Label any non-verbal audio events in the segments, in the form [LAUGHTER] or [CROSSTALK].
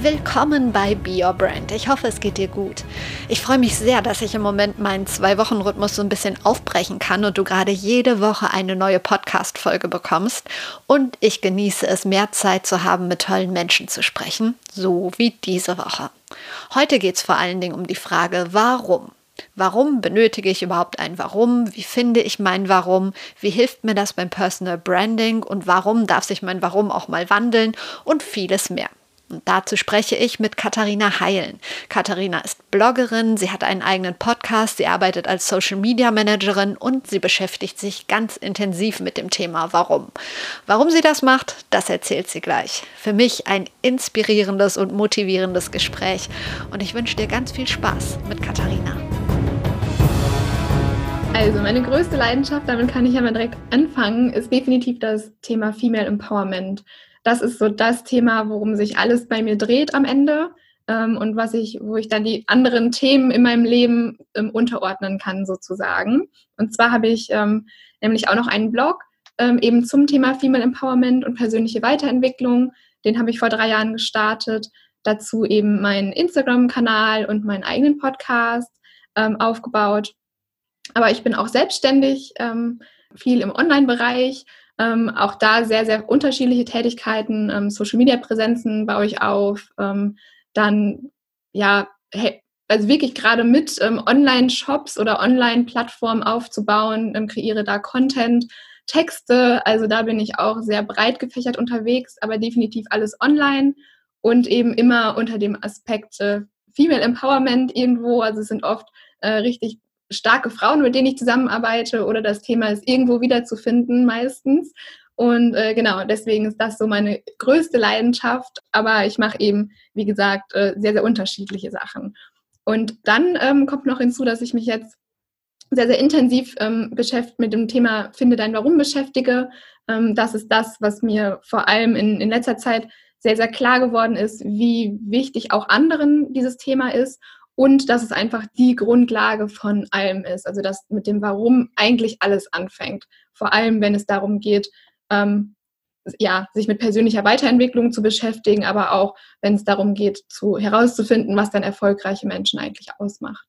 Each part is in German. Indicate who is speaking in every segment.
Speaker 1: Willkommen bei Be Your Brand. Ich hoffe, es geht dir gut. Ich freue mich sehr, dass ich im Moment meinen Zwei-Wochen-Rhythmus so ein bisschen aufbrechen kann und du gerade jede Woche eine neue Podcast-Folge bekommst. Und ich genieße es, mehr Zeit zu haben, mit tollen Menschen zu sprechen, so wie diese Woche. Heute geht es vor allen Dingen um die Frage, warum? Warum benötige ich überhaupt ein Warum? Wie finde ich mein Warum? Wie hilft mir das beim Personal Branding? Und warum darf sich mein Warum auch mal wandeln? Und vieles mehr. Und dazu spreche ich mit Katharina Heilen. Katharina ist Bloggerin, sie hat einen eigenen Podcast, sie arbeitet als Social Media Managerin und sie beschäftigt sich ganz intensiv mit dem Thema Warum. Warum sie das macht, das erzählt sie gleich. Für mich ein inspirierendes und motivierendes Gespräch und ich wünsche dir ganz viel Spaß mit Katharina.
Speaker 2: Also meine größte Leidenschaft, damit kann ich ja mal direkt anfangen, ist definitiv das Thema Female Empowerment das ist so das Thema, worum sich alles bei mir dreht am Ende ähm, und was ich, wo ich dann die anderen Themen in meinem Leben ähm, unterordnen kann sozusagen. Und zwar habe ich ähm, nämlich auch noch einen Blog ähm, eben zum Thema Female Empowerment und persönliche Weiterentwicklung. Den habe ich vor drei Jahren gestartet. Dazu eben meinen Instagram-Kanal und meinen eigenen Podcast ähm, aufgebaut. Aber ich bin auch selbstständig, ähm, viel im Online-Bereich ähm, auch da sehr, sehr unterschiedliche Tätigkeiten, ähm, Social-Media-Präsenzen baue ich auf. Ähm, dann, ja, hey, also wirklich gerade mit ähm, Online-Shops oder Online-Plattformen aufzubauen, ähm, kreiere da Content, Texte. Also da bin ich auch sehr breit gefächert unterwegs, aber definitiv alles online und eben immer unter dem Aspekt äh, Female Empowerment irgendwo. Also es sind oft äh, richtig starke Frauen, mit denen ich zusammenarbeite oder das Thema ist irgendwo wiederzufinden meistens. Und äh, genau, deswegen ist das so meine größte Leidenschaft. Aber ich mache eben, wie gesagt, äh, sehr, sehr unterschiedliche Sachen. Und dann ähm, kommt noch hinzu, dass ich mich jetzt sehr, sehr intensiv ähm, beschäftigt mit dem Thema Finde dein Warum beschäftige. Ähm, das ist das, was mir vor allem in, in letzter Zeit sehr, sehr klar geworden ist, wie wichtig auch anderen dieses Thema ist und dass es einfach die Grundlage von allem ist. Also dass mit dem Warum eigentlich alles anfängt. Vor allem, wenn es darum geht, ähm, ja, sich mit persönlicher Weiterentwicklung zu beschäftigen, aber auch, wenn es darum geht, zu, herauszufinden, was dann erfolgreiche Menschen eigentlich ausmacht.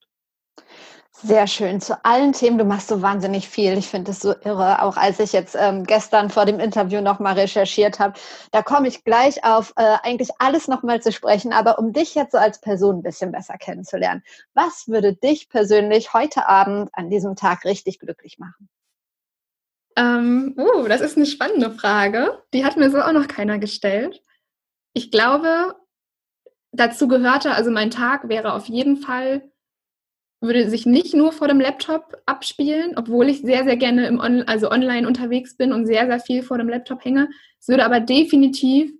Speaker 1: Sehr schön. Zu allen Themen, du machst so wahnsinnig viel. Ich finde es so irre. Auch als ich jetzt ähm, gestern vor dem Interview nochmal recherchiert habe, da komme ich gleich auf äh, eigentlich alles nochmal zu sprechen. Aber um dich jetzt so als Person ein bisschen besser kennenzulernen, was würde dich persönlich heute Abend an diesem Tag richtig glücklich machen?
Speaker 2: Ähm, uh, das ist eine spannende Frage. Die hat mir so auch noch keiner gestellt. Ich glaube, dazu gehörte, also mein Tag wäre auf jeden Fall würde sich nicht nur vor dem Laptop abspielen, obwohl ich sehr, sehr gerne im On also online unterwegs bin und sehr, sehr viel vor dem Laptop hänge. Es würde aber definitiv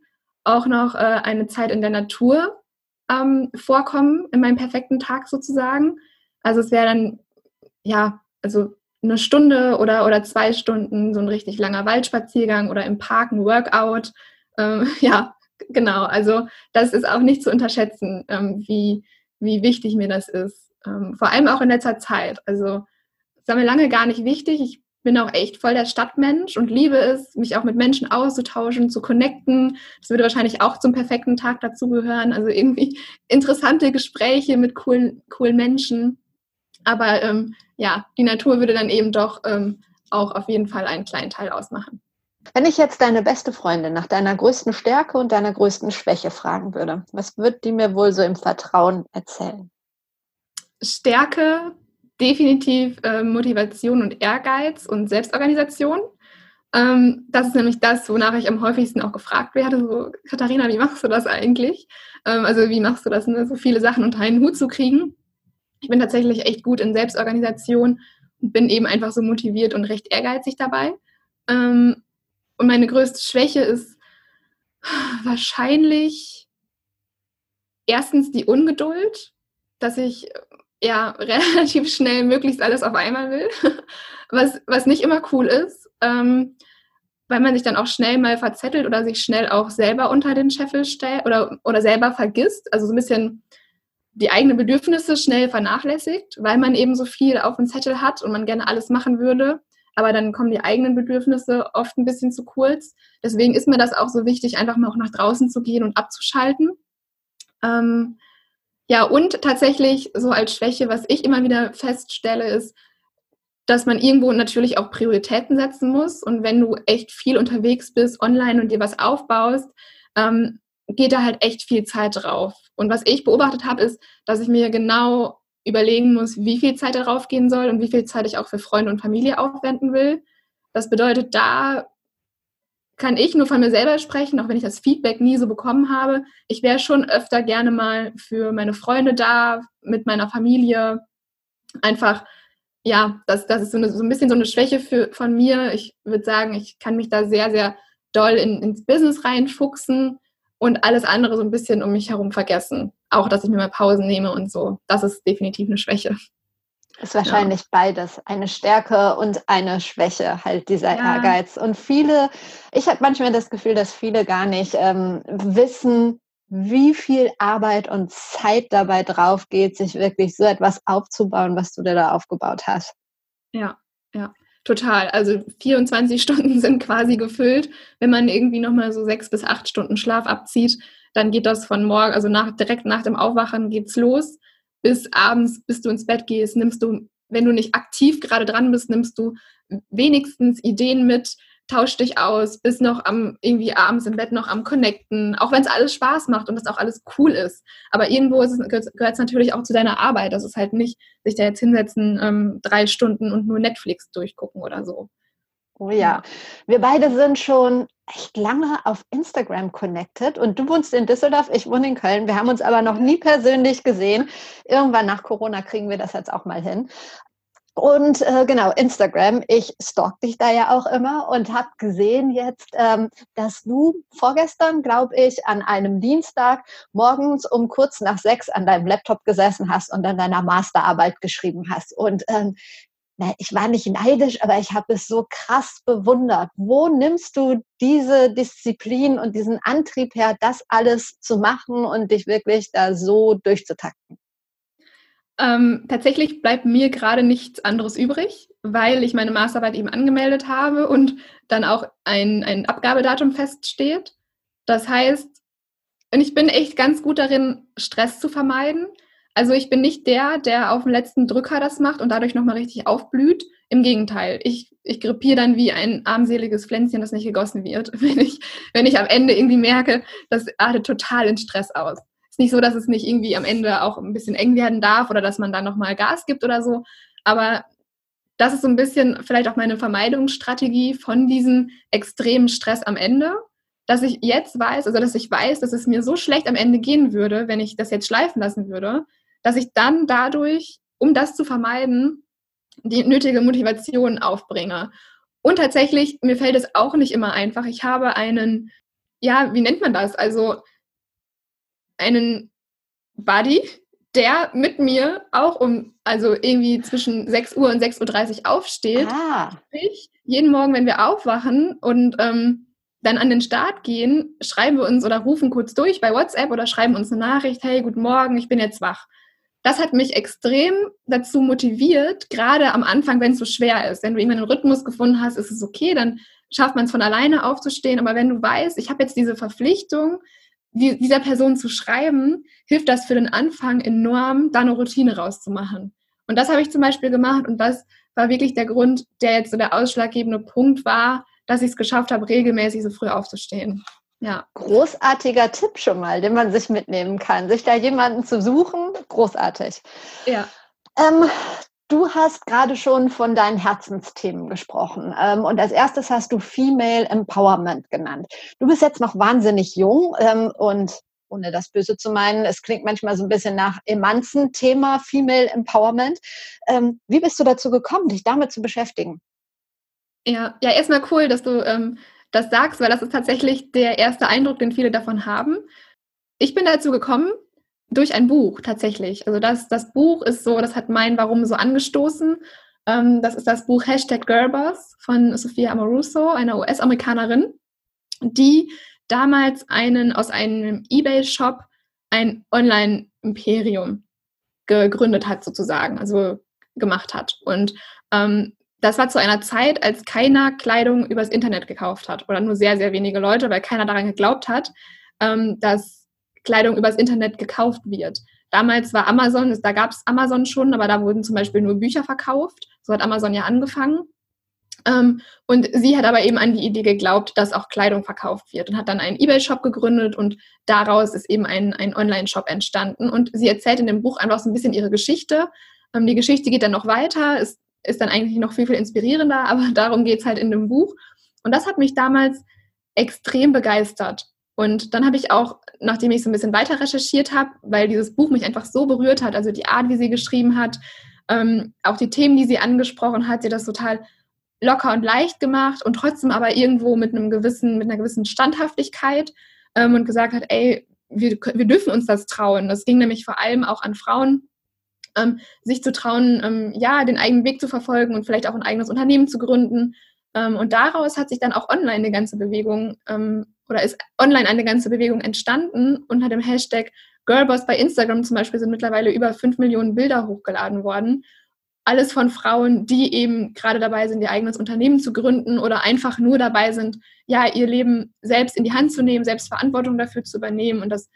Speaker 2: auch noch äh, eine Zeit in der Natur ähm, vorkommen, in meinem perfekten Tag sozusagen. Also es wäre dann, ja, also eine Stunde oder, oder zwei Stunden so ein richtig langer Waldspaziergang oder im Park ein Workout. Ähm, [LAUGHS] ja, genau. Also das ist auch nicht zu unterschätzen, ähm, wie, wie wichtig mir das ist. Ähm, vor allem auch in letzter Zeit. Also, das war mir lange gar nicht wichtig. Ich bin auch echt voll der Stadtmensch und liebe es, mich auch mit Menschen auszutauschen, zu connecten. Das würde wahrscheinlich auch zum perfekten Tag dazugehören. Also irgendwie interessante Gespräche mit coolen, coolen Menschen. Aber ähm, ja, die Natur würde dann eben doch ähm, auch auf jeden Fall einen kleinen Teil ausmachen.
Speaker 1: Wenn ich jetzt deine beste Freundin nach deiner größten Stärke und deiner größten Schwäche fragen würde, was wird die mir wohl so im Vertrauen erzählen?
Speaker 2: Stärke definitiv äh, Motivation und Ehrgeiz und Selbstorganisation. Ähm, das ist nämlich das, wonach ich am häufigsten auch gefragt werde. So, Katharina, wie machst du das eigentlich? Ähm, also wie machst du das, ne, so viele Sachen unter einen Hut zu kriegen? Ich bin tatsächlich echt gut in Selbstorganisation und bin eben einfach so motiviert und recht ehrgeizig dabei. Ähm, und meine größte Schwäche ist wahrscheinlich erstens die Ungeduld, dass ich ja [LAUGHS] relativ schnell möglichst alles auf einmal will, [LAUGHS] was, was nicht immer cool ist. Ähm, weil man sich dann auch schnell mal verzettelt oder sich schnell auch selber unter den Scheffel stellt oder, oder selber vergisst. Also so ein bisschen die eigenen Bedürfnisse schnell vernachlässigt, weil man eben so viel auf dem Zettel hat und man gerne alles machen würde. Aber dann kommen die eigenen Bedürfnisse oft ein bisschen zu kurz. Deswegen ist mir das auch so wichtig, einfach mal auch nach draußen zu gehen und abzuschalten. Ähm, ja, und tatsächlich so als Schwäche, was ich immer wieder feststelle, ist, dass man irgendwo natürlich auch Prioritäten setzen muss. Und wenn du echt viel unterwegs bist, online und dir was aufbaust, ähm, geht da halt echt viel Zeit drauf. Und was ich beobachtet habe, ist, dass ich mir genau überlegen muss, wie viel Zeit darauf gehen soll und wie viel Zeit ich auch für Freunde und Familie aufwenden will. Das bedeutet, da kann ich nur von mir selber sprechen, auch wenn ich das Feedback nie so bekommen habe. Ich wäre schon öfter gerne mal für meine Freunde da, mit meiner Familie. Einfach, ja, das, das ist so, eine, so ein bisschen so eine Schwäche für, von mir. Ich würde sagen, ich kann mich da sehr, sehr doll in, ins Business reinfuchsen und alles andere so ein bisschen um mich herum vergessen. Auch, dass ich mir mal Pausen nehme und so. Das ist definitiv eine Schwäche.
Speaker 1: Ist wahrscheinlich ja. beides, eine Stärke und eine Schwäche, halt dieser ja. Ehrgeiz. Und viele, ich habe manchmal das Gefühl, dass viele gar nicht ähm, wissen, wie viel Arbeit und Zeit dabei drauf geht, sich wirklich so etwas aufzubauen, was du dir da aufgebaut hast.
Speaker 2: Ja, ja, total. Also 24 [LAUGHS] Stunden sind quasi gefüllt. Wenn man irgendwie nochmal so sechs bis acht Stunden Schlaf abzieht, dann geht das von morgen, also nach, direkt nach dem Aufwachen geht's los bis abends, bis du ins Bett gehst, nimmst du, wenn du nicht aktiv gerade dran bist, nimmst du wenigstens Ideen mit, tausch dich aus, bis noch am irgendwie abends im Bett noch am Connecten, auch wenn es alles Spaß macht und das auch alles cool ist. Aber irgendwo gehört es natürlich auch zu deiner Arbeit. Das ist halt nicht, sich da jetzt hinsetzen, ähm, drei Stunden und nur Netflix durchgucken oder so.
Speaker 1: Oh ja, wir beide sind schon echt lange auf Instagram connected und du wohnst in Düsseldorf, ich wohne in Köln. Wir haben uns aber noch nie persönlich gesehen. Irgendwann nach Corona kriegen wir das jetzt auch mal hin. Und äh, genau, Instagram, ich stalk dich da ja auch immer und habe gesehen jetzt, ähm, dass du vorgestern, glaube ich, an einem Dienstag morgens um kurz nach sechs an deinem Laptop gesessen hast und an deiner Masterarbeit geschrieben hast. Und ähm, ich war nicht neidisch, aber ich habe es so krass bewundert. Wo nimmst du diese Disziplin und diesen Antrieb her, das alles zu machen und dich wirklich da so durchzutakten?
Speaker 2: Ähm, tatsächlich bleibt mir gerade nichts anderes übrig, weil ich meine Masterarbeit eben angemeldet habe und dann auch ein, ein Abgabedatum feststeht. Das heißt, ich bin echt ganz gut darin, Stress zu vermeiden. Also ich bin nicht der, der auf dem letzten Drücker das macht und dadurch nochmal richtig aufblüht. Im Gegenteil, ich, ich grippiere dann wie ein armseliges Pflänzchen, das nicht gegossen wird, [LAUGHS] wenn ich, wenn ich am Ende irgendwie merke, das artet total in Stress aus. Ist nicht so, dass es nicht irgendwie am Ende auch ein bisschen eng werden darf oder dass man dann nochmal Gas gibt oder so. Aber das ist so ein bisschen vielleicht auch meine Vermeidungsstrategie von diesem extremen Stress am Ende, dass ich jetzt weiß, also dass ich weiß, dass es mir so schlecht am Ende gehen würde, wenn ich das jetzt schleifen lassen würde, dass ich dann dadurch, um das zu vermeiden, die nötige Motivation aufbringe. Und tatsächlich, mir fällt es auch nicht immer einfach. Ich habe einen, ja, wie nennt man das? Also einen Buddy, der mit mir auch um, also irgendwie zwischen 6 Uhr und 6.30 Uhr aufsteht. Ah. Ich, jeden Morgen, wenn wir aufwachen und ähm, dann an den Start gehen, schreiben wir uns oder rufen kurz durch bei WhatsApp oder schreiben uns eine Nachricht, hey, guten Morgen, ich bin jetzt wach das hat mich extrem dazu motiviert, gerade am Anfang, wenn es so schwer ist. Wenn du irgendwann einen Rhythmus gefunden hast, ist es okay, dann schafft man es von alleine aufzustehen. Aber wenn du weißt, ich habe jetzt diese Verpflichtung, dieser Person zu schreiben, hilft das für den Anfang enorm, da eine Routine rauszumachen. Und das habe ich zum Beispiel gemacht und das war wirklich der Grund, der jetzt so der ausschlaggebende Punkt war, dass ich es geschafft habe, regelmäßig so früh aufzustehen.
Speaker 1: Ja. Großartiger Tipp schon mal, den man sich mitnehmen kann. Sich da jemanden zu suchen, großartig.
Speaker 2: Ja.
Speaker 1: Ähm, du hast gerade schon von deinen Herzensthemen gesprochen. Ähm, und als erstes hast du Female Empowerment genannt. Du bist jetzt noch wahnsinnig jung ähm, und ohne das Böse zu meinen, es klingt manchmal so ein bisschen nach Emanzen-Thema, Female Empowerment. Ähm, wie bist du dazu gekommen, dich damit zu beschäftigen?
Speaker 2: Ja, ja, erstmal cool, dass du ähm, das sagst, weil das ist tatsächlich der erste Eindruck, den viele davon haben. Ich bin dazu gekommen durch ein Buch tatsächlich. Also das, das Buch ist so, das hat mein Warum so angestoßen. Ähm, das ist das Buch Hashtag Girlboss von Sophia Amoruso, einer US-Amerikanerin, die damals einen aus einem eBay-Shop ein Online-Imperium gegründet hat, sozusagen, also gemacht hat. Und ähm, das war zu einer Zeit, als keiner Kleidung übers Internet gekauft hat oder nur sehr, sehr wenige Leute, weil keiner daran geglaubt hat, ähm, dass Kleidung übers Internet gekauft wird. Damals war Amazon, da gab es Amazon schon, aber da wurden zum Beispiel nur Bücher verkauft. So hat Amazon ja angefangen. Ähm, und sie hat aber eben an die Idee geglaubt, dass auch Kleidung verkauft wird und hat dann einen Ebay-Shop gegründet und daraus ist eben ein, ein Online-Shop entstanden. Und sie erzählt in dem Buch einfach so ein bisschen ihre Geschichte. Ähm, die Geschichte geht dann noch weiter, ist, ist dann eigentlich noch viel, viel inspirierender, aber [LAUGHS] darum geht es halt in dem Buch. Und das hat mich damals extrem begeistert. Und dann habe ich auch, nachdem ich so ein bisschen weiter recherchiert habe, weil dieses Buch mich einfach so berührt hat, also die Art, wie sie geschrieben hat, ähm, auch die Themen, die sie angesprochen hat, sie das total locker und leicht gemacht und trotzdem aber irgendwo mit einem gewissen, mit einer gewissen Standhaftigkeit ähm, und gesagt hat, ey, wir, wir dürfen uns das trauen. Das ging nämlich vor allem auch an Frauen, ähm, sich zu trauen, ähm, ja, den eigenen Weg zu verfolgen und vielleicht auch ein eigenes Unternehmen zu gründen. Ähm, und daraus hat sich dann auch online eine ganze Bewegung ähm, oder ist online eine ganze Bewegung entstanden unter dem Hashtag Girlboss bei Instagram zum Beispiel sind mittlerweile über 5 Millionen Bilder hochgeladen worden alles von Frauen, die eben gerade dabei sind, ihr eigenes Unternehmen zu gründen oder einfach nur dabei sind, ja, ihr Leben selbst in die Hand zu nehmen, selbst Verantwortung dafür zu übernehmen und das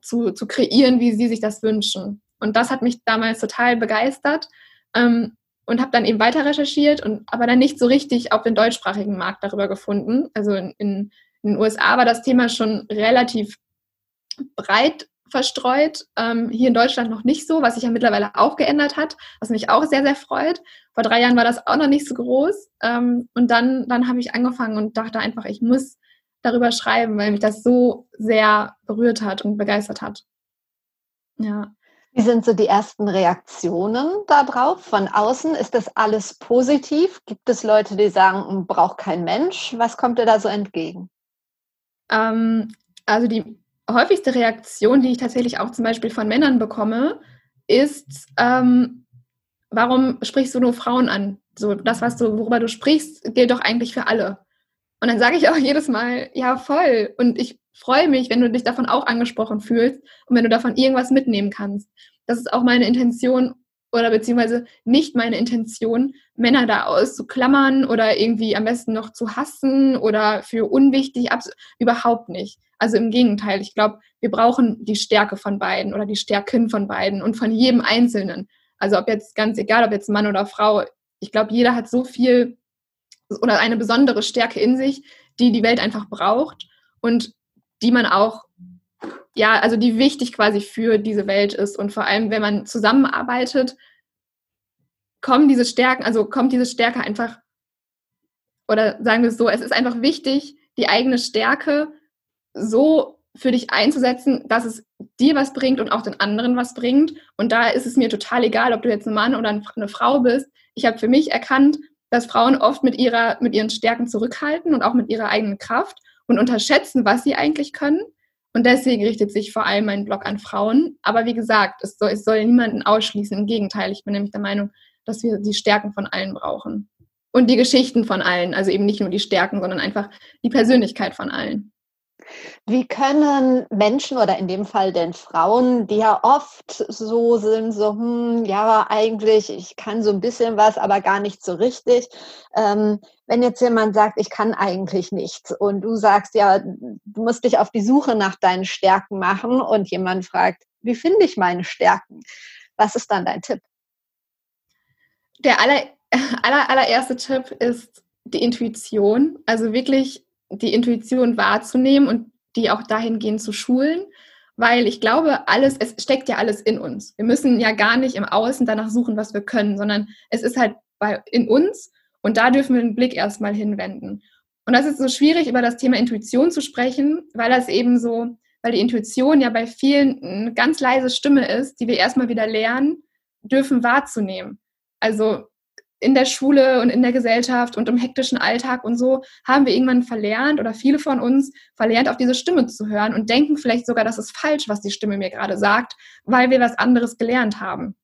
Speaker 2: zu, zu kreieren, wie sie sich das wünschen. Und das hat mich damals total begeistert ähm, und habe dann eben weiter recherchiert und aber dann nicht so richtig auf den deutschsprachigen Markt darüber gefunden. Also in, in, in den USA war das Thema schon relativ breit verstreut. Ähm, hier in Deutschland noch nicht so, was sich ja mittlerweile auch geändert hat, was mich auch sehr, sehr freut. Vor drei Jahren war das auch noch nicht so groß. Ähm, und dann, dann habe ich angefangen und dachte einfach, ich muss darüber schreiben, weil mich das so sehr berührt hat und begeistert hat.
Speaker 1: Ja. Wie sind so die ersten Reaktionen darauf von außen? Ist das alles positiv? Gibt es Leute, die sagen, braucht kein Mensch? Was kommt dir da so entgegen?
Speaker 2: Ähm, also die häufigste Reaktion, die ich tatsächlich auch zum Beispiel von Männern bekomme, ist, ähm, warum sprichst du nur Frauen an? So, das, was du, worüber du sprichst, gilt doch eigentlich für alle. Und dann sage ich auch jedes Mal, ja, voll. Und ich freue mich, wenn du dich davon auch angesprochen fühlst und wenn du davon irgendwas mitnehmen kannst. Das ist auch meine Intention oder beziehungsweise nicht meine Intention, Männer da auszuklammern oder irgendwie am besten noch zu hassen oder für unwichtig, überhaupt nicht. Also im Gegenteil, ich glaube, wir brauchen die Stärke von beiden oder die Stärken von beiden und von jedem Einzelnen. Also ob jetzt ganz egal, ob jetzt Mann oder Frau, ich glaube, jeder hat so viel oder eine besondere Stärke in sich, die die Welt einfach braucht und die man auch ja, also die wichtig quasi für diese Welt ist. Und vor allem, wenn man zusammenarbeitet, kommen diese Stärken, also kommt diese Stärke einfach, oder sagen wir es so, es ist einfach wichtig, die eigene Stärke so für dich einzusetzen, dass es dir was bringt und auch den anderen was bringt. Und da ist es mir total egal, ob du jetzt ein Mann oder eine Frau bist. Ich habe für mich erkannt, dass Frauen oft mit, ihrer, mit ihren Stärken zurückhalten und auch mit ihrer eigenen Kraft und unterschätzen, was sie eigentlich können. Und deswegen richtet sich vor allem mein Blog an Frauen. Aber wie gesagt, es soll, es soll niemanden ausschließen. Im Gegenteil, ich bin nämlich der Meinung, dass wir die Stärken von allen brauchen. Und die Geschichten von allen. Also eben nicht nur die Stärken, sondern einfach die Persönlichkeit von allen.
Speaker 1: Wie können Menschen oder in dem Fall denn Frauen, die ja oft so sind, so, hm, ja, eigentlich, ich kann so ein bisschen was, aber gar nicht so richtig. Ähm, wenn jetzt jemand sagt, ich kann eigentlich nichts und du sagst, ja, du musst dich auf die Suche nach deinen Stärken machen und jemand fragt, wie finde ich meine Stärken? Was ist dann dein Tipp?
Speaker 2: Der aller, [LAUGHS] aller, allererste Tipp ist die Intuition. Also wirklich die Intuition wahrzunehmen und die auch dahingehend zu schulen, weil ich glaube, alles, es steckt ja alles in uns. Wir müssen ja gar nicht im Außen danach suchen, was wir können, sondern es ist halt bei, in uns und da dürfen wir den Blick erstmal hinwenden. Und das ist so schwierig, über das Thema Intuition zu sprechen, weil das eben so, weil die Intuition ja bei vielen eine ganz leise Stimme ist, die wir erstmal wieder lernen dürfen wahrzunehmen. Also in der Schule und in der Gesellschaft und im hektischen Alltag und so haben wir irgendwann verlernt oder viele von uns verlernt, auf diese Stimme zu hören und denken vielleicht sogar, das ist falsch, was die Stimme mir gerade sagt, weil wir was anderes gelernt haben.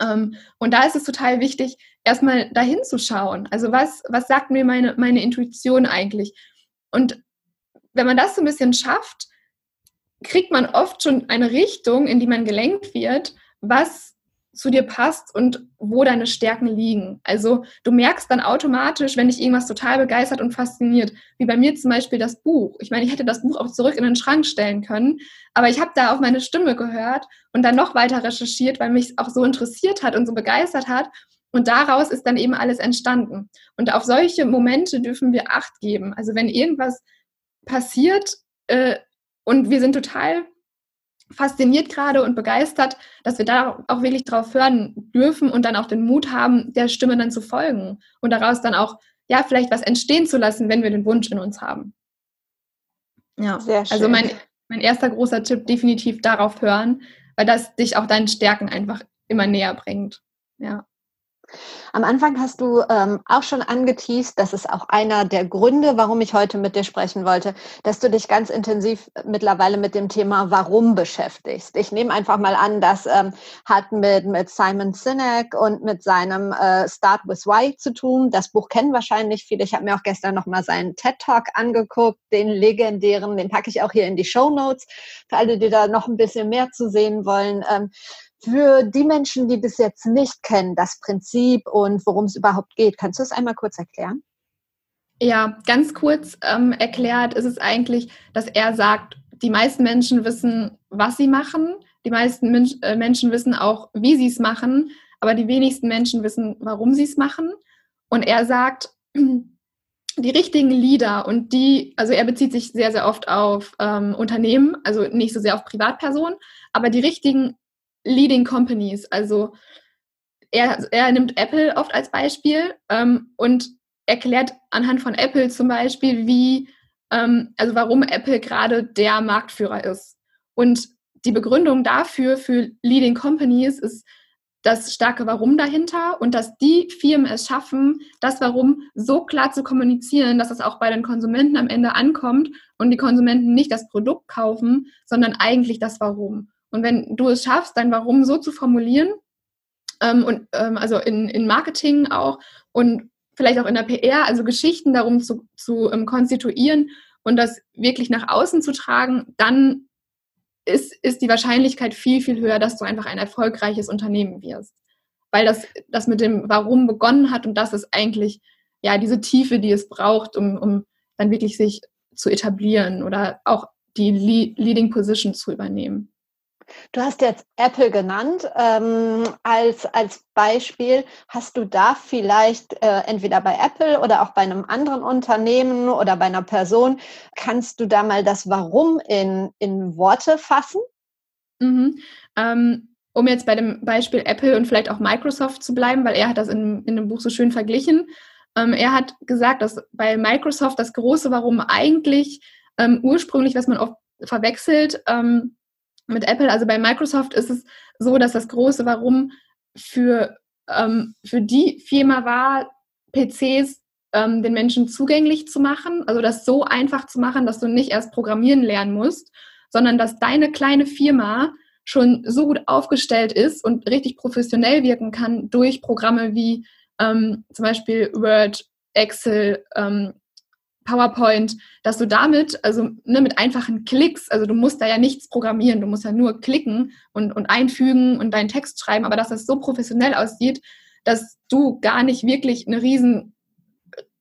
Speaker 2: Ähm, und da ist es total wichtig, erstmal dahin zu schauen. Also was, was sagt mir meine, meine Intuition eigentlich? Und wenn man das so ein bisschen schafft, kriegt man oft schon eine Richtung, in die man gelenkt wird, was zu dir passt und wo deine Stärken liegen. Also du merkst dann automatisch, wenn dich irgendwas total begeistert und fasziniert, wie bei mir zum Beispiel das Buch. Ich meine, ich hätte das Buch auch zurück in den Schrank stellen können, aber ich habe da auf meine Stimme gehört und dann noch weiter recherchiert, weil mich auch so interessiert hat und so begeistert hat. Und daraus ist dann eben alles entstanden. Und auf solche Momente dürfen wir Acht geben. Also wenn irgendwas passiert äh, und wir sind total fasziniert gerade und begeistert, dass wir da auch wirklich drauf hören dürfen und dann auch den Mut haben, der Stimme dann zu folgen und daraus dann auch, ja, vielleicht was entstehen zu lassen, wenn wir den Wunsch in uns haben. Ja, Sehr schön. also mein, mein erster großer Tipp, definitiv darauf hören, weil das dich auch deinen Stärken einfach immer näher bringt. Ja.
Speaker 1: Am Anfang hast du ähm, auch schon angeteased, das ist auch einer der Gründe, warum ich heute mit dir sprechen wollte, dass du dich ganz intensiv mittlerweile mit dem Thema Warum beschäftigst. Ich nehme einfach mal an, das ähm, hat mit, mit Simon Sinek und mit seinem äh, Start with Why zu tun. Das Buch kennen wahrscheinlich viele. Ich habe mir auch gestern nochmal seinen TED Talk angeguckt, den legendären, den packe ich auch hier in die Show Notes, für alle, die da noch ein bisschen mehr zu sehen wollen. Ähm, für die Menschen, die bis jetzt nicht kennen, das Prinzip und worum es überhaupt geht, kannst du es einmal kurz erklären?
Speaker 2: Ja, ganz kurz ähm, erklärt ist es eigentlich, dass er sagt, die meisten Menschen wissen, was sie machen, die meisten Mensch, äh, Menschen wissen auch, wie sie es machen, aber die wenigsten Menschen wissen, warum sie es machen. Und er sagt, [CLEARS THROAT] die richtigen Leader und die, also er bezieht sich sehr, sehr oft auf ähm, Unternehmen, also nicht so sehr auf Privatpersonen, aber die richtigen Leading Companies. Also er, er nimmt Apple oft als Beispiel ähm, und erklärt anhand von Apple zum Beispiel, wie, ähm, also warum Apple gerade der Marktführer ist. Und die Begründung dafür, für Leading Companies, ist das starke Warum dahinter und dass die Firmen es schaffen, das Warum so klar zu kommunizieren, dass es auch bei den Konsumenten am Ende ankommt und die Konsumenten nicht das Produkt kaufen, sondern eigentlich das Warum. Und wenn du es schaffst, dein Warum so zu formulieren, ähm, und ähm, also in, in Marketing auch und vielleicht auch in der PR, also Geschichten darum zu, zu ähm, konstituieren und das wirklich nach außen zu tragen, dann ist, ist die Wahrscheinlichkeit viel, viel höher, dass du einfach ein erfolgreiches Unternehmen wirst. Weil das, das mit dem Warum begonnen hat und das ist eigentlich ja diese Tiefe, die es braucht, um, um dann wirklich sich zu etablieren oder auch die Leading Position zu übernehmen.
Speaker 1: Du hast jetzt Apple genannt ähm, als, als Beispiel. Hast du da vielleicht äh, entweder bei Apple oder auch bei einem anderen Unternehmen oder bei einer Person, kannst du da mal das Warum in, in Worte fassen?
Speaker 2: Mhm. Ähm, um jetzt bei dem Beispiel Apple und vielleicht auch Microsoft zu bleiben, weil er hat das in, in dem Buch so schön verglichen. Ähm, er hat gesagt, dass bei Microsoft das große Warum eigentlich ähm, ursprünglich, was man oft verwechselt, ähm, mit Apple, also bei Microsoft ist es so, dass das große Warum für, ähm, für die Firma war, PCs ähm, den Menschen zugänglich zu machen, also das so einfach zu machen, dass du nicht erst programmieren lernen musst, sondern dass deine kleine Firma schon so gut aufgestellt ist und richtig professionell wirken kann durch Programme wie ähm, zum Beispiel Word, Excel, ähm, PowerPoint, dass du damit, also ne, mit einfachen Klicks, also du musst da ja nichts programmieren, du musst ja nur klicken und, und einfügen und deinen Text schreiben, aber dass das so professionell aussieht, dass du gar nicht wirklich eine riesen,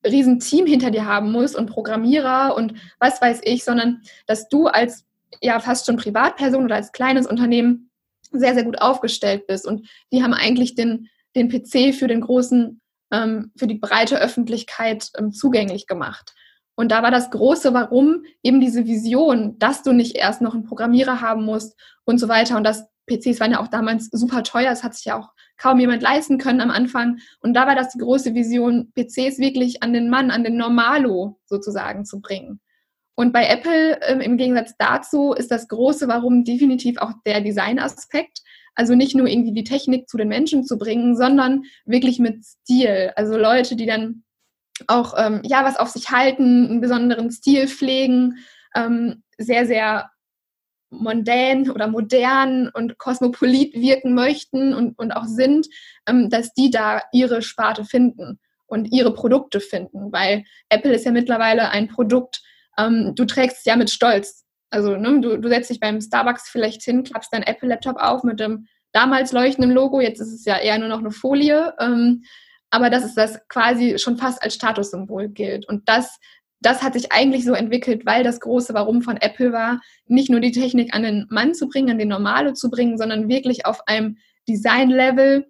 Speaker 2: riesen Team hinter dir haben musst und Programmierer und was weiß ich, sondern dass du als ja fast schon Privatperson oder als kleines Unternehmen sehr, sehr gut aufgestellt bist. Und die haben eigentlich den, den PC für den großen, ähm, für die breite Öffentlichkeit ähm, zugänglich gemacht. Und da war das große Warum eben diese Vision, dass du nicht erst noch einen Programmierer haben musst und so weiter. Und das PCs waren ja auch damals super teuer. Das hat sich ja auch kaum jemand leisten können am Anfang. Und da war das die große Vision, PCs wirklich an den Mann, an den Normalo sozusagen zu bringen. Und bei Apple ähm, im Gegensatz dazu ist das große Warum definitiv auch der Designaspekt. Also nicht nur irgendwie die Technik zu den Menschen zu bringen, sondern wirklich mit Stil. Also Leute, die dann auch ähm, ja was auf sich halten, einen besonderen Stil pflegen, ähm, sehr, sehr mondän oder modern und kosmopolit wirken möchten und, und auch sind, ähm, dass die da ihre Sparte finden und ihre Produkte finden. Weil Apple ist ja mittlerweile ein Produkt, ähm, du trägst es ja mit Stolz. Also ne, du, du setzt dich beim Starbucks vielleicht hin, klappst deinen Apple-Laptop auf mit dem damals leuchtenden Logo, jetzt ist es ja eher nur noch eine Folie. Aber dass es das quasi schon fast als Statussymbol gilt. Und das das hat sich eigentlich so entwickelt, weil das große Warum von Apple war, nicht nur die Technik an den Mann zu bringen, an den Normale zu bringen, sondern wirklich auf einem Design-Level,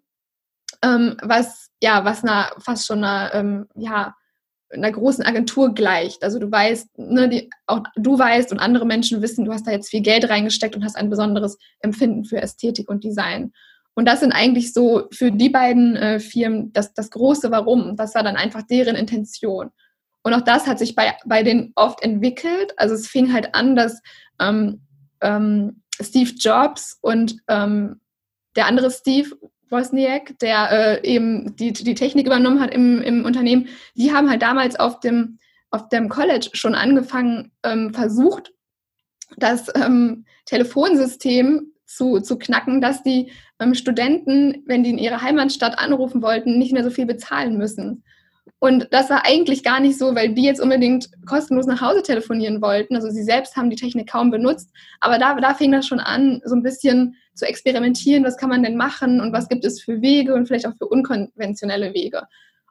Speaker 2: ähm, was ja, was einer, fast schon einer, ähm, ja, einer großen Agentur gleicht. Also du weißt, ne, die, auch du weißt und andere Menschen wissen, du hast da jetzt viel Geld reingesteckt und hast ein besonderes Empfinden für Ästhetik und Design. Und das sind eigentlich so für die beiden äh, Firmen das, das große Warum. Das war dann einfach deren Intention. Und auch das hat sich bei, bei denen oft entwickelt. Also es fing halt an, dass ähm, ähm, Steve Jobs und ähm, der andere Steve Wozniak, der äh, eben die, die Technik übernommen hat im, im Unternehmen, die haben halt damals auf dem, auf dem College schon angefangen, ähm, versucht, das ähm, Telefonsystem zu, zu knacken, dass die ähm, Studenten, wenn die in ihre Heimatstadt anrufen wollten, nicht mehr so viel bezahlen müssen. Und das war eigentlich gar nicht so, weil die jetzt unbedingt kostenlos nach Hause telefonieren wollten. Also sie selbst haben die Technik kaum benutzt. Aber da, da fing das schon an, so ein bisschen zu experimentieren, was kann man denn machen und was gibt es für Wege und vielleicht auch für unkonventionelle Wege.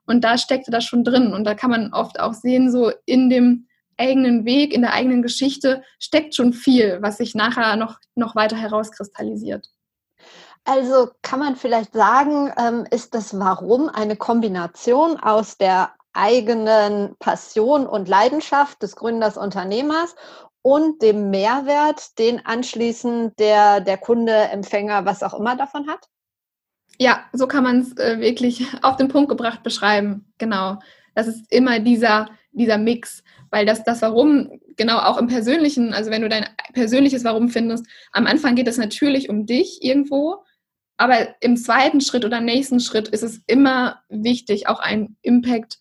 Speaker 2: Und da steckte das schon drin. Und da kann man oft auch sehen, so in dem eigenen Weg, in der eigenen Geschichte steckt schon viel, was sich nachher noch, noch weiter herauskristallisiert.
Speaker 1: Also kann man vielleicht sagen, ähm, ist das Warum eine Kombination aus der eigenen Passion und Leidenschaft des Gründers, Unternehmers und dem Mehrwert, den anschließend der, der Kunde, Empfänger, was auch immer davon hat?
Speaker 2: Ja, so kann man es äh, wirklich auf den Punkt gebracht beschreiben. Genau. Das ist immer dieser, dieser Mix, weil das, das Warum, genau auch im Persönlichen, also wenn du dein persönliches Warum findest, am Anfang geht es natürlich um dich irgendwo, aber im zweiten Schritt oder nächsten Schritt ist es immer wichtig, auch einen Impact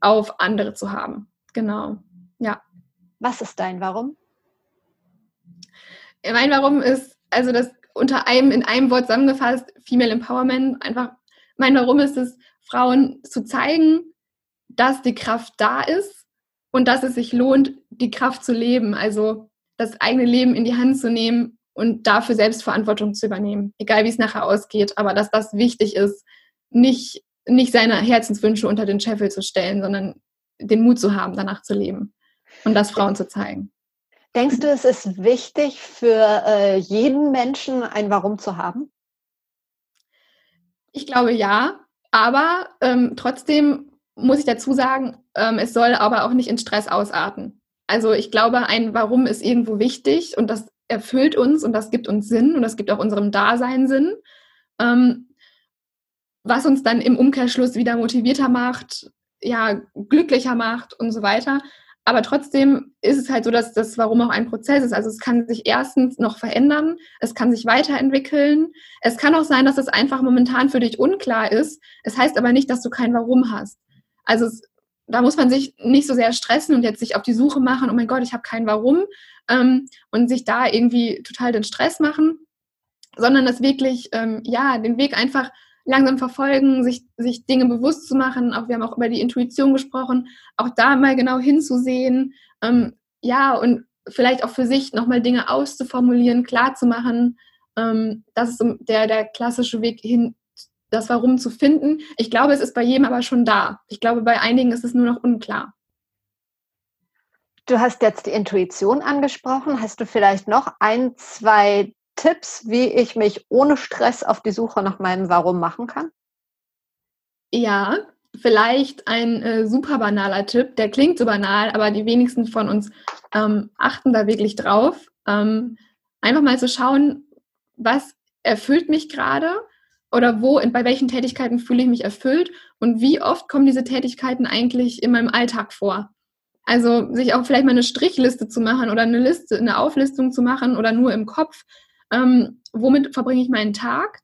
Speaker 2: auf andere zu haben. Genau. Ja.
Speaker 1: Was ist dein Warum?
Speaker 2: Mein Warum ist, also das unter einem, in einem Wort zusammengefasst, Female Empowerment. Einfach, mein Warum ist es, Frauen zu zeigen, dass die Kraft da ist und dass es sich lohnt, die Kraft zu leben. Also das eigene Leben in die Hand zu nehmen und dafür Selbstverantwortung zu übernehmen, egal wie es nachher ausgeht, aber dass das wichtig ist, nicht, nicht seine Herzenswünsche unter den Scheffel zu stellen, sondern den Mut zu haben, danach zu leben und das Frauen zu zeigen.
Speaker 1: Denkst du, es ist wichtig für äh, jeden Menschen ein Warum zu haben?
Speaker 2: Ich glaube ja, aber ähm, trotzdem muss ich dazu sagen, ähm, es soll aber auch nicht in Stress ausarten. Also ich glaube, ein Warum ist irgendwo wichtig und das erfüllt uns und das gibt uns Sinn und das gibt auch unserem Dasein Sinn. Ähm, was uns dann im Umkehrschluss wieder motivierter macht, ja, glücklicher macht und so weiter. Aber trotzdem ist es halt so, dass das Warum auch ein Prozess ist. Also es kann sich erstens noch verändern, es kann sich weiterentwickeln. Es kann auch sein, dass es einfach momentan für dich unklar ist. Es heißt aber nicht, dass du kein Warum hast. Also da muss man sich nicht so sehr stressen und jetzt sich auf die Suche machen, oh mein Gott, ich habe kein Warum ähm, und sich da irgendwie total den Stress machen, sondern das wirklich, ähm, ja, den Weg einfach langsam verfolgen, sich, sich Dinge bewusst zu machen. Auch wir haben auch über die Intuition gesprochen, auch da mal genau hinzusehen, ähm, ja, und vielleicht auch für sich nochmal Dinge auszuformulieren, klar zu. Ähm, das ist der, der klassische Weg hin, das Warum zu finden. Ich glaube, es ist bei jedem aber schon da. Ich glaube, bei einigen ist es nur noch unklar.
Speaker 1: Du hast jetzt die Intuition angesprochen. Hast du vielleicht noch ein, zwei Tipps, wie ich mich ohne Stress auf die Suche nach meinem Warum machen kann?
Speaker 2: Ja, vielleicht ein äh, super banaler Tipp. Der klingt so banal, aber die wenigsten von uns ähm, achten da wirklich drauf. Ähm, einfach mal zu schauen, was erfüllt mich gerade oder wo, bei welchen Tätigkeiten fühle ich mich erfüllt und wie oft kommen diese Tätigkeiten eigentlich in meinem Alltag vor. Also sich auch vielleicht mal eine Strichliste zu machen oder eine Liste, eine Auflistung zu machen oder nur im Kopf, ähm, womit verbringe ich meinen Tag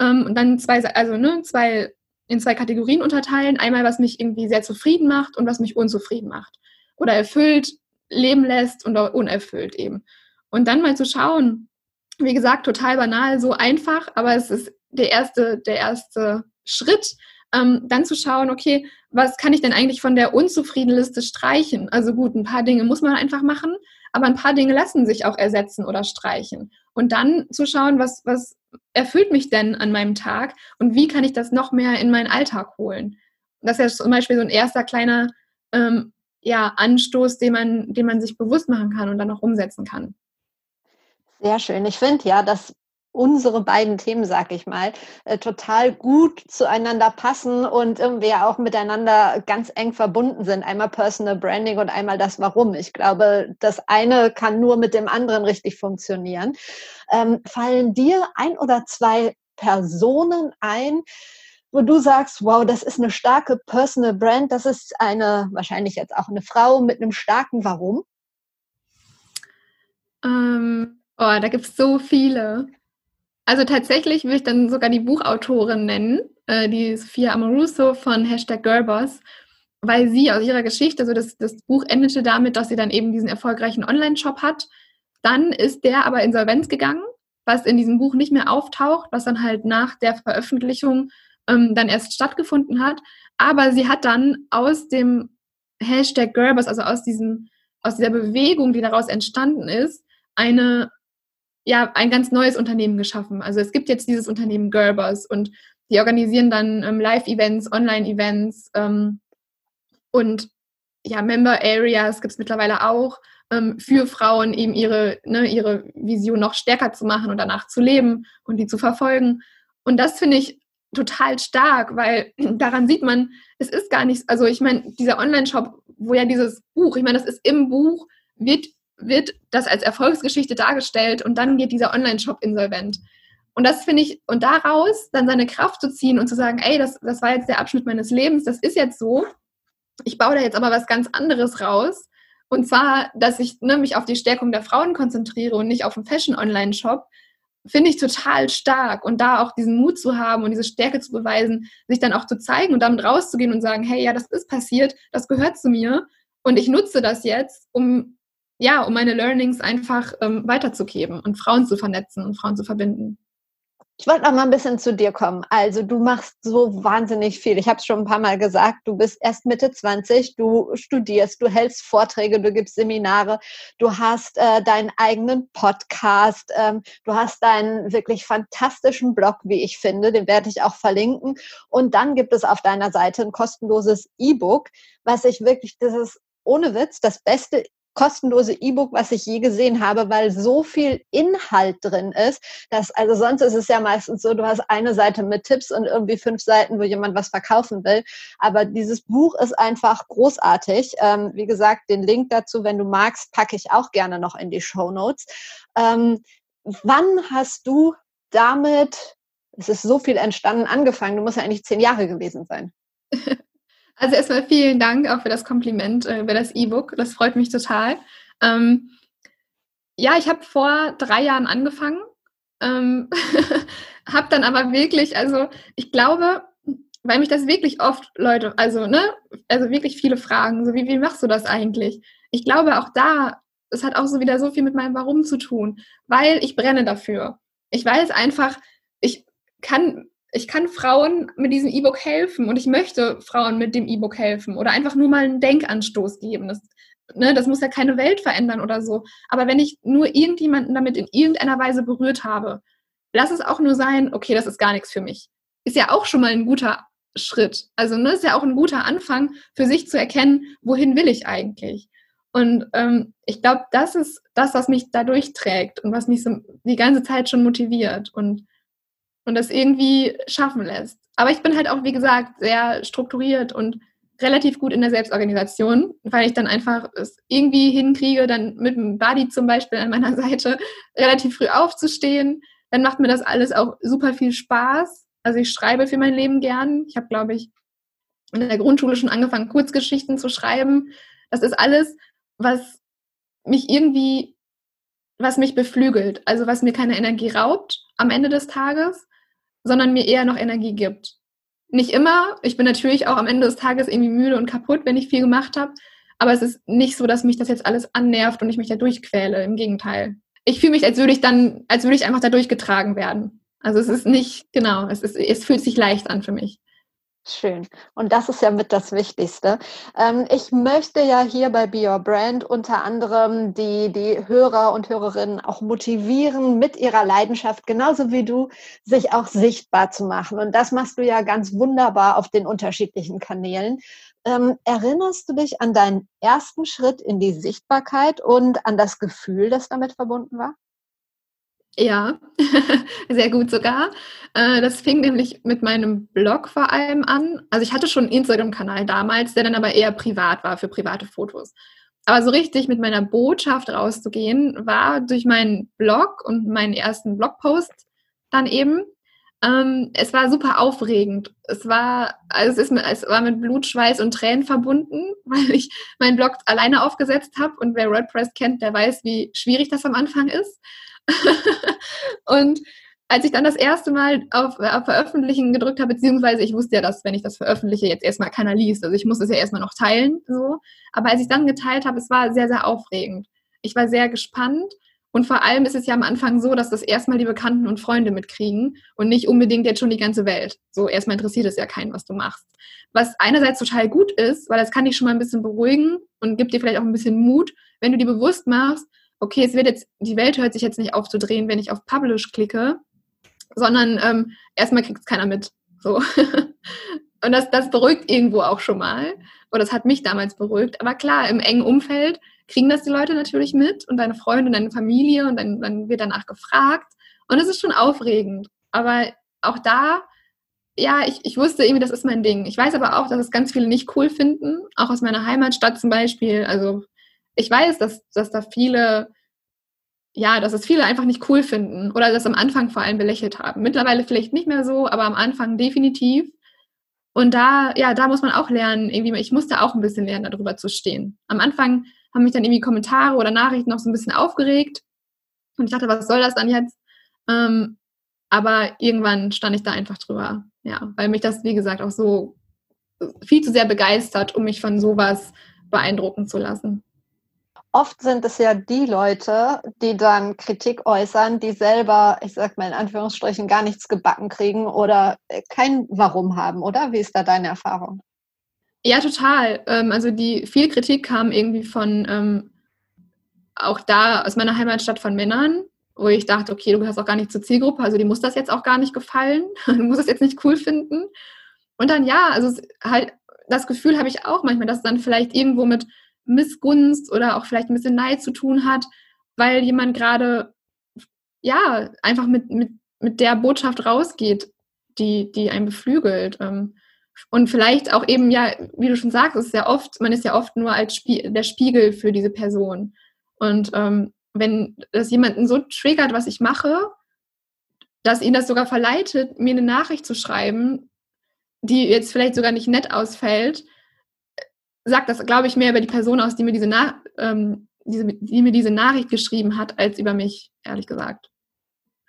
Speaker 2: ähm, und dann zwei, also ne, zwei in zwei Kategorien unterteilen. Einmal, was mich irgendwie sehr zufrieden macht und was mich unzufrieden macht oder erfüllt, leben lässt und unerfüllt eben. Und dann mal zu schauen, wie gesagt, total banal, so einfach, aber es ist der erste, der erste Schritt, ähm, dann zu schauen, okay, was kann ich denn eigentlich von der Unzufriedenliste streichen? Also gut, ein paar Dinge muss man einfach machen, aber ein paar Dinge lassen sich auch ersetzen oder streichen. Und dann zu schauen, was, was erfüllt mich denn an meinem Tag und wie kann ich das noch mehr in meinen Alltag holen? Das ist ja zum Beispiel so ein erster kleiner ähm, ja, Anstoß, den man, den man sich bewusst machen kann und dann auch umsetzen kann.
Speaker 1: Sehr schön. Ich finde ja, dass unsere beiden Themen, sag ich mal, äh, total gut zueinander passen und irgendwie auch miteinander ganz eng verbunden sind. Einmal Personal Branding und einmal das Warum. Ich glaube, das eine kann nur mit dem anderen richtig funktionieren. Ähm, fallen dir ein oder zwei Personen ein, wo du sagst, wow, das ist eine starke Personal Brand, das ist eine, wahrscheinlich jetzt auch eine Frau mit einem starken Warum?
Speaker 2: Ähm, oh, da gibt es so viele. Also tatsächlich will ich dann sogar die Buchautorin nennen, äh, die Sophia Amoruso von Hashtag Girlboss, weil sie aus ihrer Geschichte, also das, das Buch endete damit, dass sie dann eben diesen erfolgreichen Online-Shop hat. Dann ist der aber insolvenz gegangen, was in diesem Buch nicht mehr auftaucht, was dann halt nach der Veröffentlichung ähm, dann erst stattgefunden hat. Aber sie hat dann aus dem Hashtag Girlboss, also aus diesem, aus dieser Bewegung, die daraus entstanden ist, eine ja, ein ganz neues Unternehmen geschaffen. Also es gibt jetzt dieses Unternehmen Gerbers und die organisieren dann ähm, Live-Events, Online-Events ähm, und ja, Member-Areas gibt es mittlerweile auch ähm, für Frauen, eben ihre, ne, ihre Vision noch stärker zu machen und danach zu leben und die zu verfolgen. Und das finde ich total stark, weil [CLEARS THROAT] daran sieht man, es ist gar nichts, also ich meine, dieser Online-Shop, wo ja dieses Buch, ich meine, das ist im Buch, wird wird das als Erfolgsgeschichte dargestellt und dann geht dieser Online-Shop insolvent. Und das finde ich, und daraus dann seine Kraft zu ziehen und zu sagen, ey, das, das war jetzt der Abschnitt meines Lebens, das ist jetzt so. Ich baue da jetzt aber was ganz anderes raus. Und zwar, dass ich ne, mich auf die Stärkung der Frauen konzentriere und nicht auf den Fashion-Online-Shop, finde ich total stark. Und da auch diesen Mut zu haben und diese Stärke zu beweisen, sich dann auch zu zeigen und damit rauszugehen und sagen, hey, ja, das ist passiert, das gehört zu mir. Und ich nutze das jetzt, um ja, um meine Learnings einfach ähm, weiterzugeben und Frauen zu vernetzen und Frauen zu verbinden.
Speaker 1: Ich wollte noch mal ein bisschen zu dir kommen. Also du machst so wahnsinnig viel. Ich habe es schon ein paar Mal gesagt. Du bist erst Mitte 20, du studierst, du hältst Vorträge, du gibst Seminare, du hast äh, deinen eigenen Podcast, ähm, du hast deinen wirklich fantastischen Blog, wie ich finde. Den werde ich auch verlinken. Und dann gibt es auf deiner Seite ein kostenloses E-Book, was ich wirklich, das ist ohne Witz das beste kostenlose E-Book, was ich je gesehen habe, weil so viel Inhalt drin ist, dass, also sonst ist es ja meistens so, du hast eine Seite mit Tipps und irgendwie fünf Seiten, wo jemand was verkaufen will. Aber dieses Buch ist einfach großartig. Ähm, wie gesagt, den Link dazu, wenn du magst, packe ich auch gerne noch in die Show Notes. Ähm, wann hast du damit, es ist so viel entstanden, angefangen? Du musst ja eigentlich zehn Jahre gewesen sein. [LAUGHS]
Speaker 2: Also erstmal vielen Dank auch für das Kompliment äh, über das E-Book. Das freut mich total. Ähm, ja, ich habe vor drei Jahren angefangen, ähm, [LAUGHS] habe dann aber wirklich, also ich glaube, weil mich das wirklich oft Leute, also ne, also wirklich viele fragen, so wie wie machst du das eigentlich? Ich glaube auch da, es hat auch so wieder so viel mit meinem Warum zu tun, weil ich brenne dafür. Ich weiß einfach, ich kann ich kann Frauen mit diesem E-Book helfen und ich möchte Frauen mit dem E-Book helfen oder einfach nur mal einen Denkanstoß geben. Das, ne, das muss ja keine Welt verändern oder so. Aber wenn ich nur irgendjemanden damit in irgendeiner Weise berührt habe, lass es auch nur sein, okay, das ist gar nichts für mich. Ist ja auch schon mal ein guter Schritt. Also ne, ist ja auch ein guter Anfang für sich zu erkennen, wohin will ich eigentlich. Und ähm, ich glaube, das ist das, was mich da durchträgt und was mich so die ganze Zeit schon motiviert. Und und das irgendwie schaffen lässt. Aber ich bin halt auch, wie gesagt, sehr strukturiert und relativ gut in der Selbstorganisation, weil ich dann einfach es irgendwie hinkriege, dann mit dem Buddy zum Beispiel an meiner [LAUGHS] Seite relativ früh aufzustehen. Dann macht mir das alles auch super viel Spaß. Also ich schreibe für mein Leben gern. Ich habe, glaube ich, in der Grundschule schon angefangen, Kurzgeschichten zu schreiben. Das ist alles, was mich irgendwie, was mich beflügelt, also was mir keine Energie raubt am Ende des Tages, sondern mir eher noch Energie gibt. Nicht immer. Ich bin natürlich auch am Ende des Tages irgendwie müde und kaputt, wenn ich viel gemacht habe. Aber es ist nicht so, dass mich das jetzt alles annervt und ich mich da durchquäle. Im Gegenteil. ich fühle mich, als würde ich dann, als würde ich einfach da durchgetragen werden. Also es ist nicht, genau, es, ist, es fühlt sich leicht an für mich.
Speaker 1: Schön. Und das ist ja mit das Wichtigste. Ähm, ich möchte ja hier bei Be Your Brand unter anderem die, die Hörer und Hörerinnen auch motivieren, mit ihrer Leidenschaft, genauso wie du, sich auch sichtbar zu machen. Und das machst du ja ganz wunderbar auf den unterschiedlichen Kanälen. Ähm, erinnerst du dich an deinen ersten Schritt in die Sichtbarkeit und an das Gefühl, das damit verbunden war?
Speaker 2: Ja, [LAUGHS] sehr gut sogar. Äh, das fing nämlich mit meinem Blog vor allem an. Also ich hatte schon einen Instagram-Kanal damals, der dann aber eher privat war für private Fotos. Aber so richtig mit meiner Botschaft rauszugehen, war durch meinen Blog und meinen ersten Blogpost dann eben. Ähm, es war super aufregend. Es war, also es, ist, es war mit Blut, Schweiß und Tränen verbunden, [LAUGHS] weil ich meinen Blog alleine aufgesetzt habe. Und wer WordPress kennt, der weiß, wie schwierig das am Anfang ist. [LAUGHS] und als ich dann das erste Mal auf, auf, Veröffentlichen gedrückt habe, beziehungsweise ich wusste ja, dass wenn ich das veröffentliche, jetzt erstmal keiner liest. Also ich muss es ja erstmal noch teilen. So. Aber als ich dann geteilt habe, es war sehr, sehr aufregend. Ich war sehr gespannt. Und vor allem ist es ja am Anfang so, dass das erstmal die Bekannten und Freunde mitkriegen und nicht unbedingt jetzt schon die ganze Welt. So erstmal interessiert es ja keinen, was du machst. Was einerseits total gut ist, weil das kann dich schon mal ein bisschen beruhigen und gibt dir vielleicht auch ein bisschen Mut, wenn du dir bewusst machst, okay, es wird jetzt, die Welt hört sich jetzt nicht auf zu drehen, wenn ich auf Publish klicke, sondern ähm, erstmal kriegt es keiner mit. So. [LAUGHS] Und das, das beruhigt irgendwo auch schon mal. Oder das hat mich damals beruhigt. Aber klar, im engen Umfeld kriegen das die Leute natürlich mit und deine Freunde und deine Familie und dann, dann wird danach gefragt. Und es ist schon aufregend. Aber auch da, ja, ich, ich wusste irgendwie, das ist mein Ding. Ich weiß aber auch, dass es ganz viele nicht cool finden, auch aus meiner Heimatstadt zum Beispiel. Also ich weiß, dass, dass da viele, ja, dass es viele einfach nicht cool finden oder das am Anfang vor allem belächelt haben. Mittlerweile vielleicht nicht mehr so, aber am Anfang definitiv. Und da, ja, da muss man auch lernen, irgendwie, ich musste auch ein bisschen lernen, darüber zu stehen. Am Anfang haben mich dann irgendwie Kommentare oder Nachrichten noch so ein bisschen aufgeregt. Und ich dachte, was soll das dann jetzt? Ähm, aber irgendwann stand ich da einfach drüber. Ja, weil mich das, wie gesagt, auch so viel zu sehr begeistert, um mich von sowas beeindrucken zu lassen
Speaker 1: oft sind es ja die Leute, die dann Kritik äußern, die selber, ich sag mal in Anführungsstrichen, gar nichts gebacken kriegen oder äh, kein Warum haben, oder? Wie ist da deine Erfahrung?
Speaker 2: Ja, total. Ähm, also die viel Kritik kam irgendwie von ähm, auch da aus meiner Heimatstadt von Männern, wo ich dachte, okay, du gehörst auch gar nicht zur Zielgruppe, also die muss das jetzt auch gar nicht gefallen, [LAUGHS] du musst das jetzt nicht cool finden. Und dann ja, also halt das Gefühl habe ich auch manchmal, dass dann vielleicht irgendwo mit Missgunst oder auch vielleicht ein bisschen Neid zu tun hat, weil jemand gerade ja einfach mit, mit, mit der Botschaft rausgeht, die, die einen beflügelt. Ähm, und vielleicht auch eben, ja, wie du schon sagst, ist ja oft, man ist ja oft nur als Spie der Spiegel für diese Person. Und ähm, wenn das jemanden so triggert, was ich mache, dass ihn das sogar verleitet, mir eine Nachricht zu schreiben, die jetzt vielleicht sogar nicht nett ausfällt, sagt das, glaube ich, mehr über die Person aus, die mir diese, Na ähm, diese, die mir diese Nachricht geschrieben hat, als über mich, ehrlich gesagt.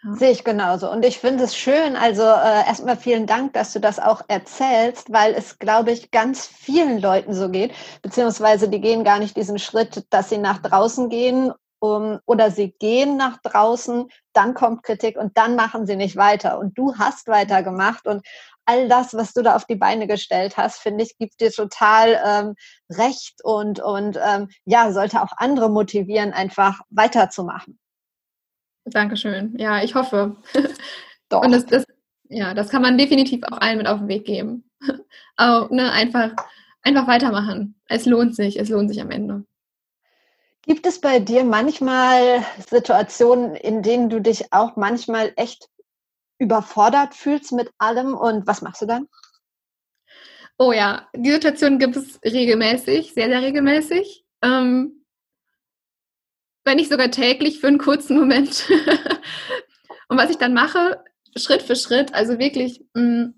Speaker 1: Ja. Sehe ich genauso. Und ich finde es schön, also äh, erstmal vielen Dank, dass du das auch erzählst, weil es, glaube ich, ganz vielen Leuten so geht, beziehungsweise die gehen gar nicht diesen Schritt, dass sie nach draußen gehen um, oder sie gehen nach draußen, dann kommt Kritik und dann machen sie nicht weiter. Und du hast weitergemacht und all das, was du da auf die Beine gestellt hast, finde ich, gibt dir total ähm, recht und, und ähm, ja, sollte auch andere motivieren, einfach weiterzumachen.
Speaker 2: Dankeschön. Ja, ich hoffe. [LAUGHS] Doch. Und das, das, ja, das kann man definitiv auch allen mit auf den Weg geben. [LAUGHS] auch, ne, einfach, einfach weitermachen. Es lohnt sich, es lohnt sich am Ende.
Speaker 1: Gibt es bei dir manchmal Situationen, in denen du dich auch manchmal echt überfordert fühlst mit allem und was machst du dann?
Speaker 2: Oh ja, die Situation gibt es regelmäßig, sehr, sehr regelmäßig. Ähm, wenn nicht sogar täglich für einen kurzen Moment. [LAUGHS] und was ich dann mache, Schritt für Schritt, also wirklich, mh, mm,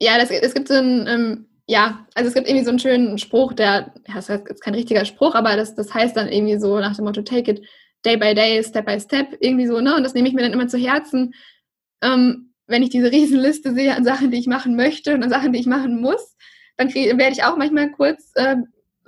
Speaker 2: ja, das, es gibt so ein, ähm, ja, also es gibt irgendwie so einen schönen Spruch, der, ja, das ist kein richtiger Spruch, aber das, das heißt dann irgendwie so nach dem Motto, take it Day by Day, Step by Step, irgendwie so, ne? Und das nehme ich mir dann immer zu Herzen, ähm, wenn ich diese [LAUGHS] Riesenliste sehe an Sachen, die ich machen möchte und an Sachen, die ich machen muss, dann werde ich auch manchmal kurz äh,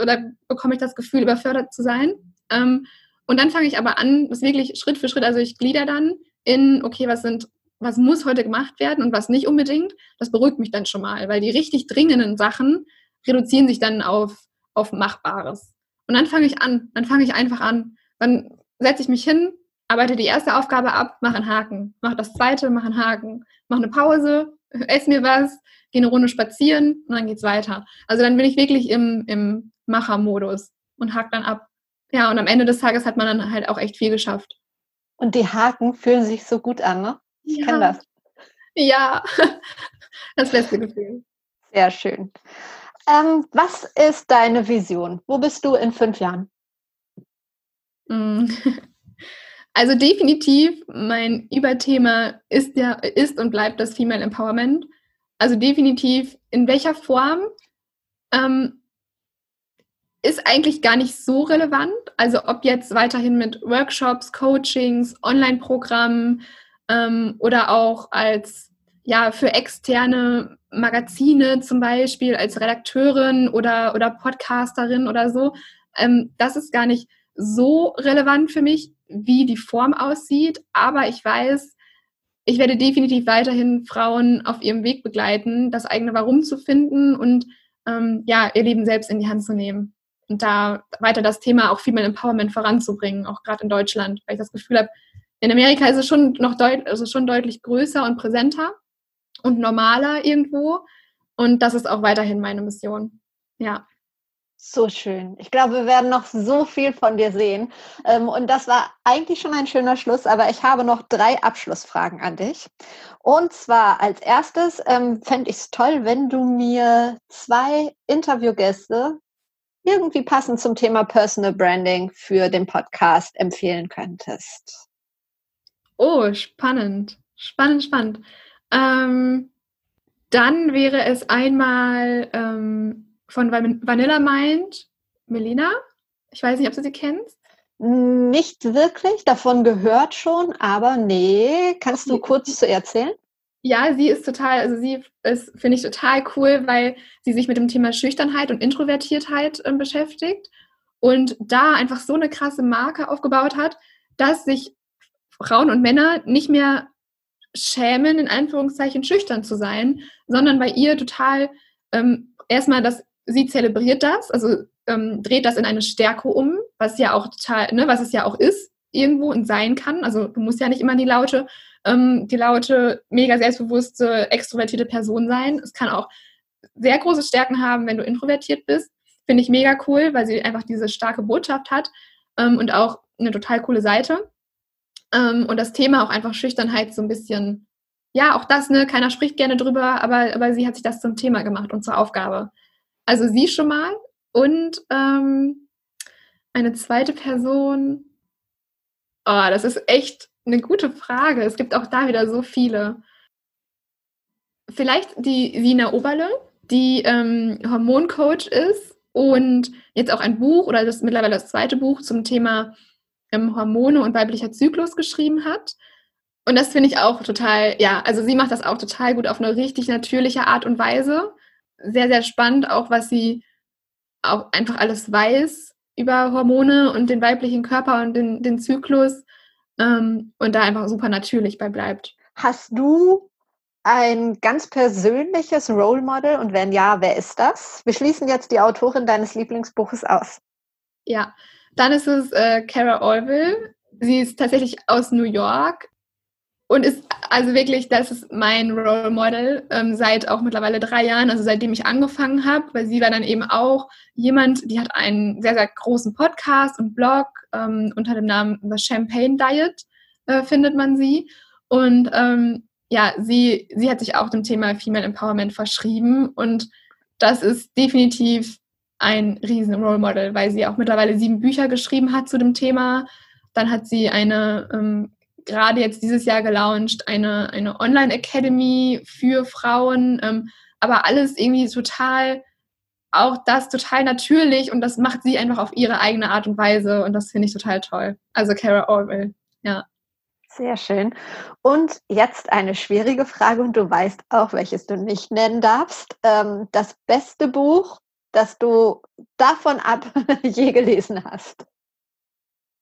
Speaker 2: oder bekomme ich das Gefühl, überfördert zu sein. Ähm, Und dann fange ich aber an, das wirklich Schritt für Schritt, also ich glieder dann in, okay, was sind, was muss heute gemacht werden und was nicht unbedingt. Das beruhigt mich dann schon mal, weil die richtig dringenden Sachen reduzieren sich dann auf, auf Machbares. Und dann fange ich an, dann fange ich einfach an. Dann setze ich mich hin, arbeite die erste Aufgabe ab, mache einen Haken, mache das zweite, mache einen Haken, mache eine Pause, [LAUGHS] esse mir was, gehe eine Runde spazieren und dann geht's weiter. Also dann bin ich wirklich im, im Machermodus und hake dann ab. Ja, und am Ende des Tages hat man dann halt auch echt viel geschafft.
Speaker 1: Und die Haken fühlen sich so gut an, ne? Ich ja. kenne das.
Speaker 2: Ja, [LAUGHS] das beste Gefühl.
Speaker 1: Sehr schön. Ähm, was ist deine Vision? Wo bist du in fünf Jahren?
Speaker 2: Mm. [LAUGHS] Also definitiv, mein Überthema ist ja, ist und bleibt das Female Empowerment. Also definitiv, in welcher Form ähm, ist eigentlich gar nicht so relevant. Also ob jetzt weiterhin mit Workshops, Coachings, Online-Programmen ähm, oder auch als ja für externe Magazine zum Beispiel als Redakteurin oder oder Podcasterin oder so. Ähm, das ist gar nicht so relevant für mich, wie die Form aussieht. Aber ich weiß, ich werde definitiv weiterhin Frauen auf ihrem Weg begleiten, das eigene Warum zu finden und ähm, ja, ihr Leben selbst in die Hand zu nehmen. Und da weiter das Thema auch Female Empowerment voranzubringen, auch gerade in Deutschland, weil ich das Gefühl habe, in Amerika ist es schon noch deut also schon deutlich größer und präsenter und normaler irgendwo. Und das ist auch weiterhin meine Mission. Ja.
Speaker 1: So schön. Ich glaube, wir werden noch so viel von dir sehen. Ähm, und das war eigentlich schon ein schöner Schluss, aber ich habe noch drei Abschlussfragen an dich. Und zwar als erstes ähm, fände ich es toll, wenn du mir zwei Interviewgäste irgendwie passend zum Thema Personal Branding für den Podcast empfehlen könntest.
Speaker 2: Oh, spannend. Spannend, spannend. Ähm, dann wäre es einmal ähm, von Vanilla Mind, Melina. Ich weiß nicht, ob du sie kennst.
Speaker 1: Nicht wirklich, davon gehört schon, aber nee. Kannst du kurz zu erzählen?
Speaker 2: Ja, sie ist total, also sie ist, finde ich, total cool, weil sie sich mit dem Thema Schüchternheit und Introvertiertheit äh, beschäftigt und da einfach so eine krasse Marke aufgebaut hat, dass sich Frauen und Männer nicht mehr schämen, in Anführungszeichen schüchtern zu sein, sondern bei ihr total ähm, erstmal das sie zelebriert das, also ähm, dreht das in eine Stärke um, was ja auch total, ne, was es ja auch ist irgendwo und sein kann. Also du musst ja nicht immer die laute, ähm, die laute, mega selbstbewusste, extrovertierte Person sein. Es kann auch sehr große Stärken haben, wenn du introvertiert bist. Finde ich mega cool, weil sie einfach diese starke Botschaft hat ähm, und auch eine total coole Seite. Ähm, und das Thema auch einfach Schüchternheit so ein bisschen, ja, auch das, ne, keiner spricht gerne drüber, aber, aber sie hat sich das zum Thema gemacht und zur Aufgabe. Also sie schon mal und ähm, eine zweite Person. Oh, das ist echt eine gute Frage. Es gibt auch da wieder so viele. Vielleicht die Sina Oberle, die ähm, Hormoncoach ist und jetzt auch ein Buch oder das mittlerweile das zweite Buch zum Thema ähm, Hormone und weiblicher Zyklus geschrieben hat. Und das finde ich auch total, ja, also sie macht das auch total gut auf eine richtig natürliche Art und Weise sehr, sehr spannend, auch was sie auch einfach alles weiß über Hormone und den weiblichen Körper und den, den Zyklus ähm, und da einfach super natürlich bei bleibt.
Speaker 1: Hast du ein ganz persönliches Role Model und wenn ja, wer ist das? Wir schließen jetzt die Autorin deines Lieblingsbuches aus.
Speaker 2: Ja, dann ist es äh, Cara Orville. Sie ist tatsächlich aus New York, und ist also wirklich, das ist mein Role Model ähm, seit auch mittlerweile drei Jahren, also seitdem ich angefangen habe, weil sie war dann eben auch jemand, die hat einen sehr, sehr großen Podcast und Blog ähm, unter dem Namen The Champagne Diet, äh, findet man sie. Und ähm, ja, sie, sie hat sich auch dem Thema Female Empowerment verschrieben und das ist definitiv ein riesen Role Model, weil sie auch mittlerweile sieben Bücher geschrieben hat zu dem Thema. Dann hat sie eine ähm, gerade jetzt dieses Jahr gelauncht, eine, eine Online-Academy für Frauen, ähm, aber alles irgendwie total, auch das total natürlich und das macht sie einfach auf ihre eigene Art und Weise und das finde ich total toll. Also Kara Orwell, ja.
Speaker 1: Sehr schön. Und jetzt eine schwierige Frage und du weißt auch, welches du nicht nennen darfst. Ähm, das beste Buch, das du davon ab [LAUGHS] je gelesen hast.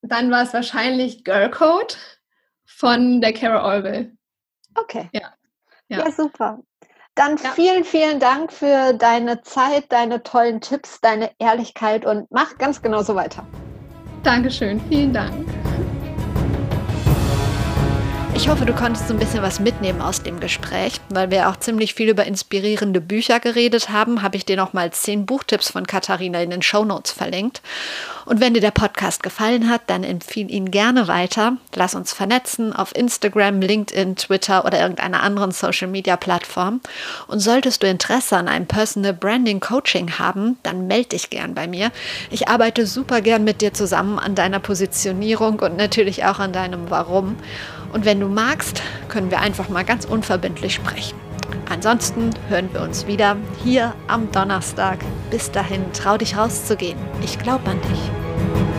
Speaker 2: Dann war es wahrscheinlich Girl Code von der Cara Orwell.
Speaker 1: Okay.
Speaker 2: Ja.
Speaker 1: Ja, ja super. Dann ja. vielen, vielen Dank für deine Zeit, deine tollen Tipps, deine Ehrlichkeit und mach ganz genau so weiter.
Speaker 2: Dankeschön, vielen Dank.
Speaker 1: Ich hoffe, du konntest so ein bisschen was mitnehmen aus dem Gespräch, weil wir auch ziemlich viel über inspirierende Bücher geredet haben, habe ich dir noch mal zehn Buchtipps von Katharina in den Show Notes verlinkt. Und wenn dir der Podcast gefallen hat, dann empfehle ihn gerne weiter. Lass uns vernetzen auf Instagram, LinkedIn, Twitter oder irgendeiner anderen Social Media Plattform. Und solltest du Interesse an einem Personal Branding Coaching haben, dann melde dich gern bei mir. Ich arbeite super gern mit dir zusammen an deiner Positionierung und natürlich auch an deinem Warum. Und wenn du magst, können wir einfach mal ganz unverbindlich sprechen. Ansonsten hören wir uns wieder hier am Donnerstag. Bis dahin, trau dich rauszugehen. Ich glaube an dich.